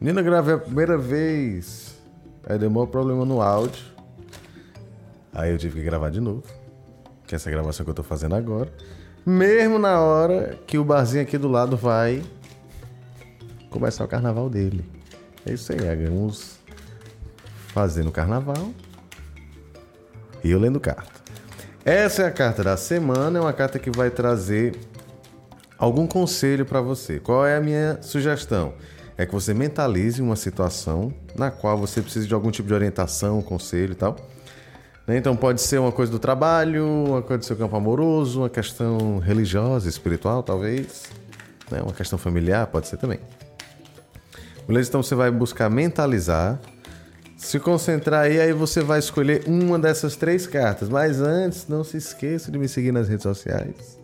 Menina, gravei a primeira vez. Aí deu um problema no áudio. Aí eu tive que gravar de novo. Que é essa gravação que eu tô fazendo agora. Mesmo na hora que o barzinho aqui do lado vai começar o carnaval dele. É isso aí, vamos fazendo o carnaval e eu lendo carta. Essa é a carta da semana, é uma carta que vai trazer algum conselho para você. Qual é a minha sugestão? É que você mentalize uma situação na qual você precisa de algum tipo de orientação, conselho e tal. Né? Então pode ser uma coisa do trabalho, uma coisa do seu campo amoroso, uma questão religiosa, espiritual, talvez. Né? Uma questão familiar, pode ser também. Beleza? Então você vai buscar mentalizar, se concentrar aí, aí você vai escolher uma dessas três cartas. Mas antes, não se esqueça de me seguir nas redes sociais.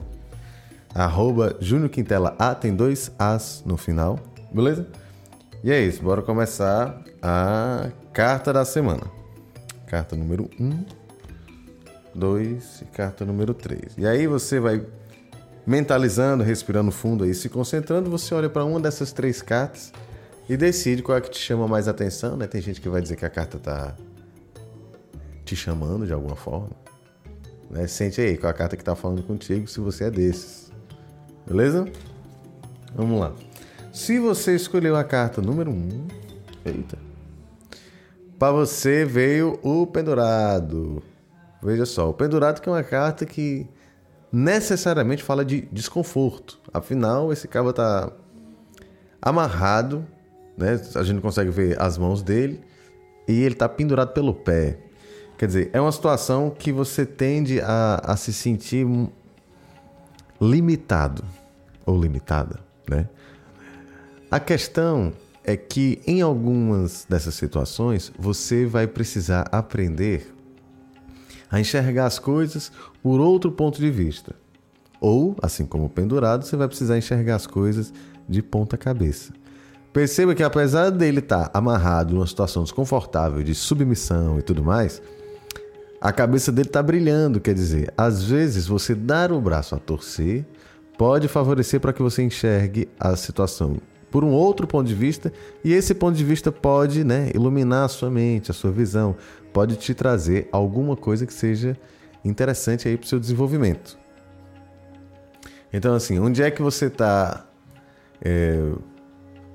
Arroba Júnior Quintela A, tem dois As no final, beleza? E é isso, bora começar a carta da semana. Carta número 1, um, 2 e carta número 3. E aí você vai mentalizando, respirando fundo aí, se concentrando, você olha para uma dessas três cartas e decide qual é que te chama mais atenção, né? Tem gente que vai dizer que a carta tá te chamando de alguma forma. Né? Sente aí qual é a carta que tá falando contigo, se você é desses. Beleza? Vamos lá. Se você escolheu a carta número 1, um, eita, para você veio o pendurado. Veja só, o pendurado que é uma carta que necessariamente fala de desconforto. Afinal, esse cabo tá amarrado, né? A gente consegue ver as mãos dele e ele tá pendurado pelo pé. Quer dizer, é uma situação que você tende a, a se sentir limitado ou limitada, né? A questão é que em algumas dessas situações você vai precisar aprender a enxergar as coisas por outro ponto de vista. Ou, assim como pendurado, você vai precisar enxergar as coisas de ponta cabeça. Perceba que apesar dele estar amarrado numa situação desconfortável de submissão e tudo mais, a cabeça dele está brilhando, quer dizer, às vezes você dar o braço a torcer pode favorecer para que você enxergue a situação por um outro ponto de vista, e esse ponto de vista pode né, iluminar a sua mente, a sua visão, pode te trazer alguma coisa que seja interessante aí para o seu desenvolvimento. Então, assim, onde é que você está é,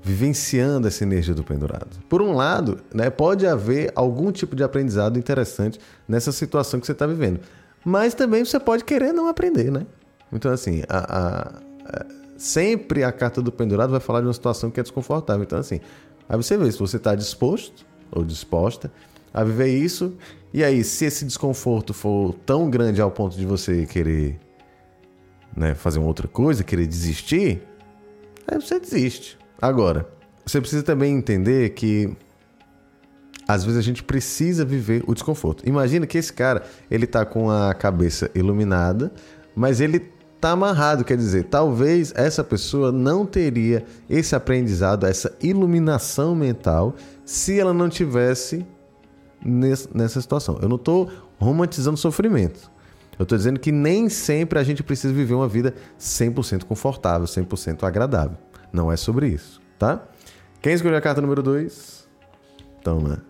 vivenciando essa energia do pendurado? Por um lado, né, pode haver algum tipo de aprendizado interessante nessa situação que você está vivendo, mas também você pode querer não aprender, né? Então, assim, a, a, a sempre a carta do pendurado vai falar de uma situação que é desconfortável. Então, assim, aí você vê se você está disposto ou disposta a viver isso. E aí, se esse desconforto for tão grande ao ponto de você querer né, fazer uma outra coisa, querer desistir, aí você desiste. Agora, você precisa também entender que às vezes a gente precisa viver o desconforto. Imagina que esse cara, ele tá com a cabeça iluminada, mas ele está amarrado, quer dizer, talvez essa pessoa não teria esse aprendizado, essa iluminação mental, se ela não tivesse nessa situação. Eu não estou romantizando sofrimento. Eu estou dizendo que nem sempre a gente precisa viver uma vida 100% confortável, 100% agradável. Não é sobre isso, tá? Quem escolheu a carta número 2? Toma.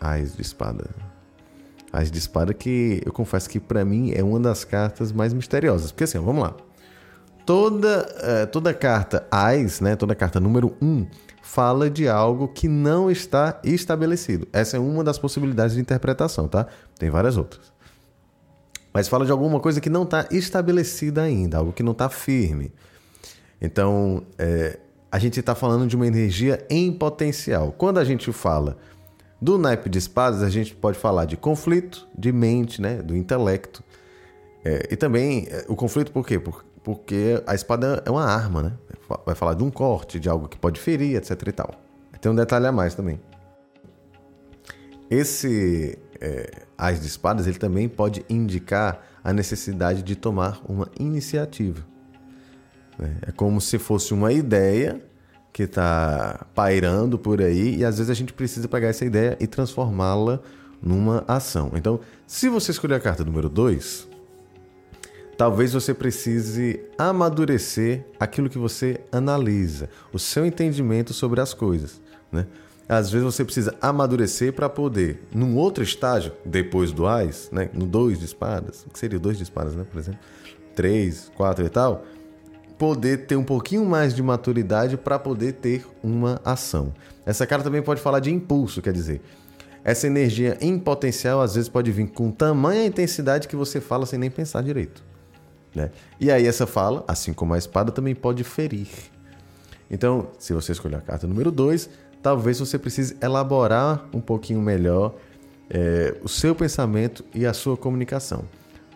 Ais de espada. As de espada que eu confesso que para mim é uma das cartas mais misteriosas. Porque assim, vamos lá. Toda, uh, toda carta AIS, né, toda carta número 1, um, fala de algo que não está estabelecido. Essa é uma das possibilidades de interpretação, tá? Tem várias outras. Mas fala de alguma coisa que não está estabelecida ainda, algo que não está firme. Então, é, a gente está falando de uma energia em potencial. Quando a gente fala do naipe de espadas, a gente pode falar de conflito, de mente, né? do intelecto. É, e também é, o conflito por quê? Por, porque a espada é uma arma, né? Vai falar de um corte, de algo que pode ferir, etc e tal. Tem um detalhe a mais também. Esse é, As de Espadas ele também pode indicar a necessidade de tomar uma iniciativa. É como se fosse uma ideia que está pairando por aí e às vezes a gente precisa pegar essa ideia e transformá-la numa ação. Então, se você escolher a carta número 2, talvez você precise amadurecer aquilo que você analisa, o seu entendimento sobre as coisas, né? Às vezes você precisa amadurecer para poder, num outro estágio, depois do AIS, né? no 2 de espadas, que seria dois de espadas, né? por exemplo, 3, 4 e tal, poder ter um pouquinho mais de maturidade para poder ter uma ação. Essa cara também pode falar de impulso, quer dizer, essa energia em potencial às vezes pode vir com tamanha intensidade que você fala sem nem pensar direito. Né? E aí essa fala, assim como a espada, também pode ferir. Então, se você escolher a carta número 2, talvez você precise elaborar um pouquinho melhor é, o seu pensamento e a sua comunicação.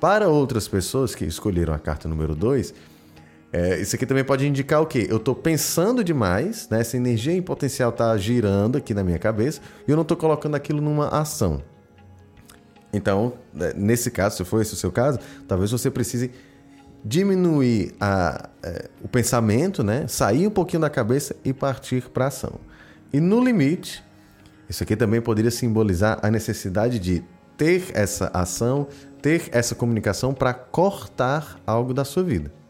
Para outras pessoas que escolheram a carta número 2, é, isso aqui também pode indicar o quê? Eu estou pensando demais, né? essa energia em potencial está girando aqui na minha cabeça e eu não estou colocando aquilo numa ação. Então, né, nesse caso, se for esse o seu caso, talvez você precise diminuir a, é, o pensamento, né? sair um pouquinho da cabeça e partir para a ação. E no limite, isso aqui também poderia simbolizar a necessidade de ter essa ação, ter essa comunicação para cortar algo da sua vida.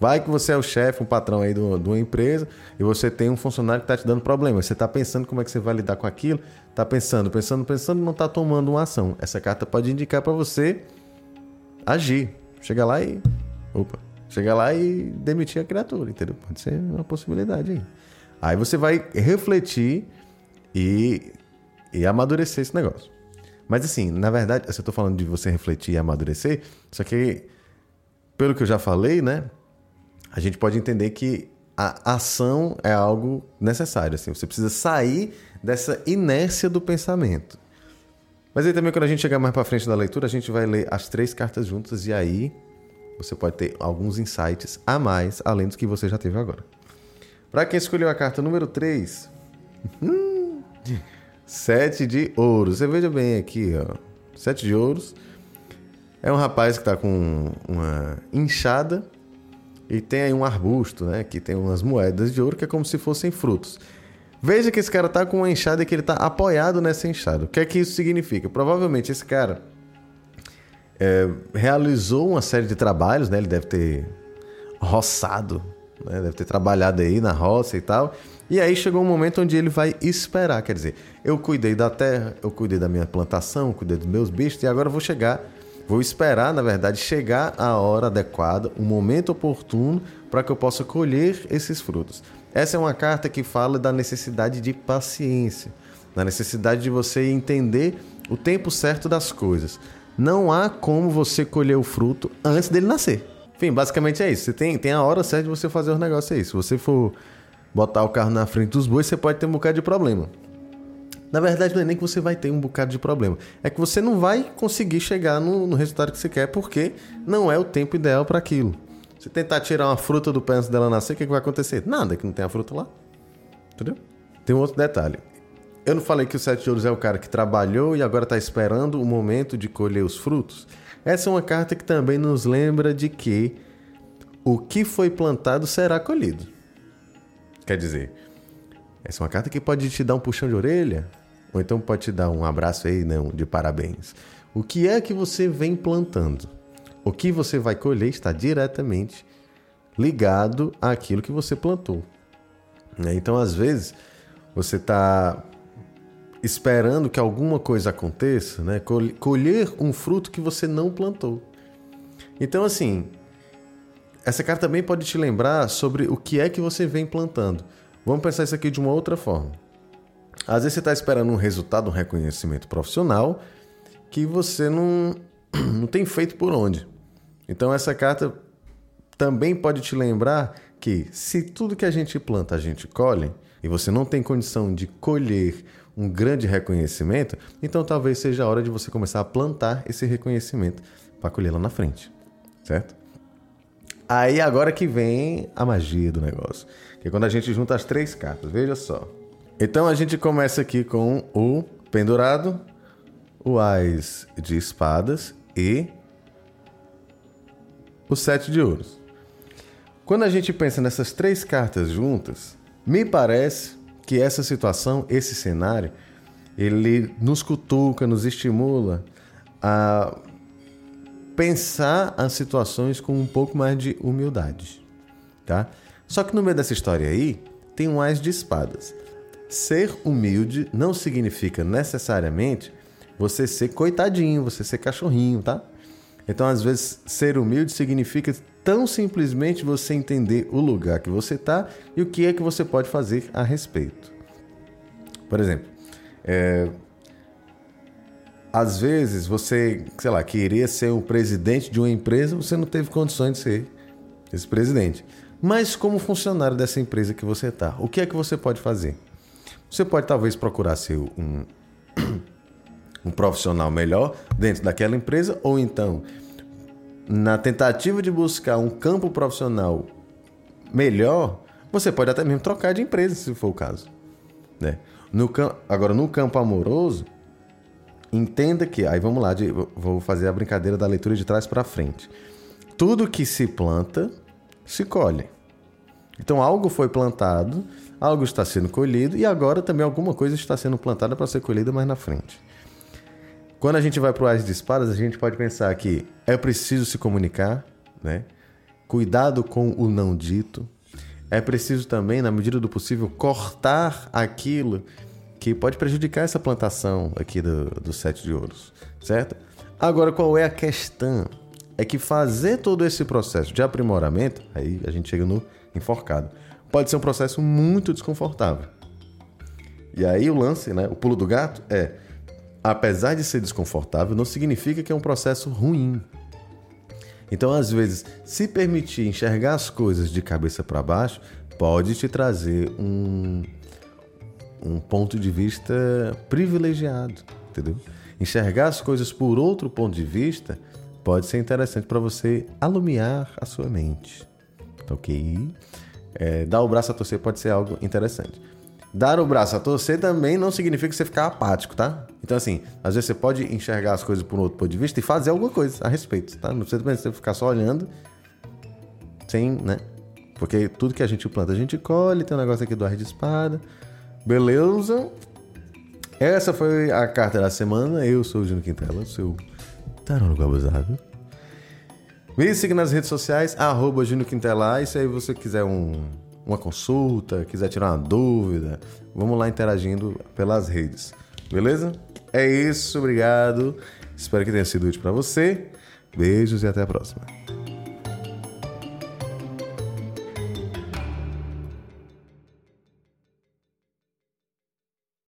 Vai que você é o chefe, um patrão aí de uma empresa e você tem um funcionário que está te dando problema. Você está pensando como é que você vai lidar com aquilo, está pensando, pensando, pensando, não está tomando uma ação. Essa carta pode indicar para você agir. Chega lá e. Opa! Chega lá e demitir a criatura, entendeu? Pode ser uma possibilidade aí. Aí você vai refletir e, e amadurecer esse negócio. Mas assim, na verdade, eu estou falando de você refletir e amadurecer, só que, pelo que eu já falei, né? A gente pode entender que a ação é algo necessário. Assim, você precisa sair dessa inércia do pensamento. Mas aí também, quando a gente chegar mais para frente da leitura, a gente vai ler as três cartas juntas e aí você pode ter alguns insights a mais, além dos que você já teve agora. Para quem escolheu a carta número 3, hum, sete de ouros. Você veja bem aqui, ó. Sete de ouros. É um rapaz que está com uma enxada e tem aí um arbusto, né? Que tem umas moedas de ouro que é como se fossem frutos. Veja que esse cara tá com uma enxada e que ele tá apoiado nessa enxada. O que é que isso significa? Provavelmente esse cara é, realizou uma série de trabalhos, né? Ele deve ter roçado né? deve ter trabalhado aí na roça e tal. E aí chegou um momento onde ele vai esperar, quer dizer, eu cuidei da terra, eu cuidei da minha plantação, cuidei dos meus bichos e agora eu vou chegar, vou esperar, na verdade, chegar a hora adequada, o momento oportuno para que eu possa colher esses frutos. Essa é uma carta que fala da necessidade de paciência, da necessidade de você entender o tempo certo das coisas. Não há como você colher o fruto antes dele nascer. Enfim, basicamente é isso. Você tem, tem a hora certa de você fazer os negócios aí. Se você for botar o carro na frente dos bois, você pode ter um bocado de problema. Na verdade, não é nem que você vai ter um bocado de problema. É que você não vai conseguir chegar no, no resultado que você quer, porque não é o tempo ideal para aquilo. Se tentar tirar uma fruta do pé antes dela nascer, o que, que vai acontecer? Nada, que não tem a fruta lá. Entendeu? Tem um outro detalhe. Eu não falei que o sete de ouros é o cara que trabalhou e agora está esperando o momento de colher os frutos? Essa é uma carta que também nos lembra de que o que foi plantado será colhido. Quer dizer, essa é uma carta que pode te dar um puxão de orelha, ou então pode te dar um abraço aí, não, de parabéns. O que é que você vem plantando? O que você vai colher está diretamente ligado àquilo que você plantou. Né? Então, às vezes, você está esperando que alguma coisa aconteça, né? colher um fruto que você não plantou. Então, assim, essa carta também pode te lembrar sobre o que é que você vem plantando. Vamos pensar isso aqui de uma outra forma. Às vezes você está esperando um resultado, um reconhecimento profissional que você não, não tem feito por onde. Então, essa carta também pode te lembrar que se tudo que a gente planta a gente colhe, e você não tem condição de colher um grande reconhecimento, então talvez seja a hora de você começar a plantar esse reconhecimento para colher lá na frente, certo? Aí agora que vem a magia do negócio, que é quando a gente junta as três cartas, veja só. Então a gente começa aqui com o pendurado, o ás de espadas e o sete de ouros. Quando a gente pensa nessas três cartas juntas, me parece que essa situação, esse cenário, ele nos cutuca, nos estimula a pensar as situações com um pouco mais de humildade, tá? Só que no meio dessa história aí tem um as de espadas. Ser humilde não significa necessariamente você ser coitadinho, você ser cachorrinho, tá? Então, às vezes, ser humilde significa tão simplesmente você entender o lugar que você está e o que é que você pode fazer a respeito. Por exemplo, é, às vezes você, sei lá, queria ser o presidente de uma empresa, você não teve condições de ser esse presidente. Mas como funcionário dessa empresa que você está, o que é que você pode fazer? Você pode talvez procurar ser um, um profissional melhor dentro daquela empresa, ou então, na tentativa de buscar um campo profissional melhor, você pode até mesmo trocar de empresa, se for o caso. Né? No, agora, no campo amoroso, entenda que. Aí vamos lá, de, vou fazer a brincadeira da leitura de trás para frente. Tudo que se planta, se colhe. Então, algo foi plantado, algo está sendo colhido e agora também alguma coisa está sendo plantada para ser colhida mais na frente. Quando a gente vai para o Ais de Espadas, a gente pode pensar que é preciso se comunicar, né? Cuidado com o não dito. É preciso também, na medida do possível, cortar aquilo que pode prejudicar essa plantação aqui do, do sete de ouros, certo? Agora, qual é a questão? É que fazer todo esse processo de aprimoramento, aí a gente chega no enforcado, pode ser um processo muito desconfortável. E aí o lance, né, o pulo do gato é apesar de ser desconfortável, não significa que é um processo ruim. Então, às vezes, se permitir enxergar as coisas de cabeça para baixo pode te trazer um, um ponto de vista privilegiado, entendeu? Enxergar as coisas por outro ponto de vista pode ser interessante para você alumiar a sua mente, ok? É, dar o braço a torcer pode ser algo interessante. Dar o braço a torcer também não significa você ficar apático, tá? Então, assim, às vezes você pode enxergar as coisas por um outro ponto de vista e fazer alguma coisa a respeito, tá? Não precisa você ficar só olhando sem, né? Porque tudo que a gente planta, a gente colhe. Tem um negócio aqui do ar de espada. Beleza? Essa foi a carta da semana. Eu sou o Júnior Quintela, seu tarô abusado. Me siga nas redes sociais, arroba Júnior Quintela. E se aí você quiser um uma consulta, quiser tirar uma dúvida, vamos lá interagindo pelas redes. Beleza? É isso, obrigado. Espero que tenha sido útil para você. Beijos e até a próxima.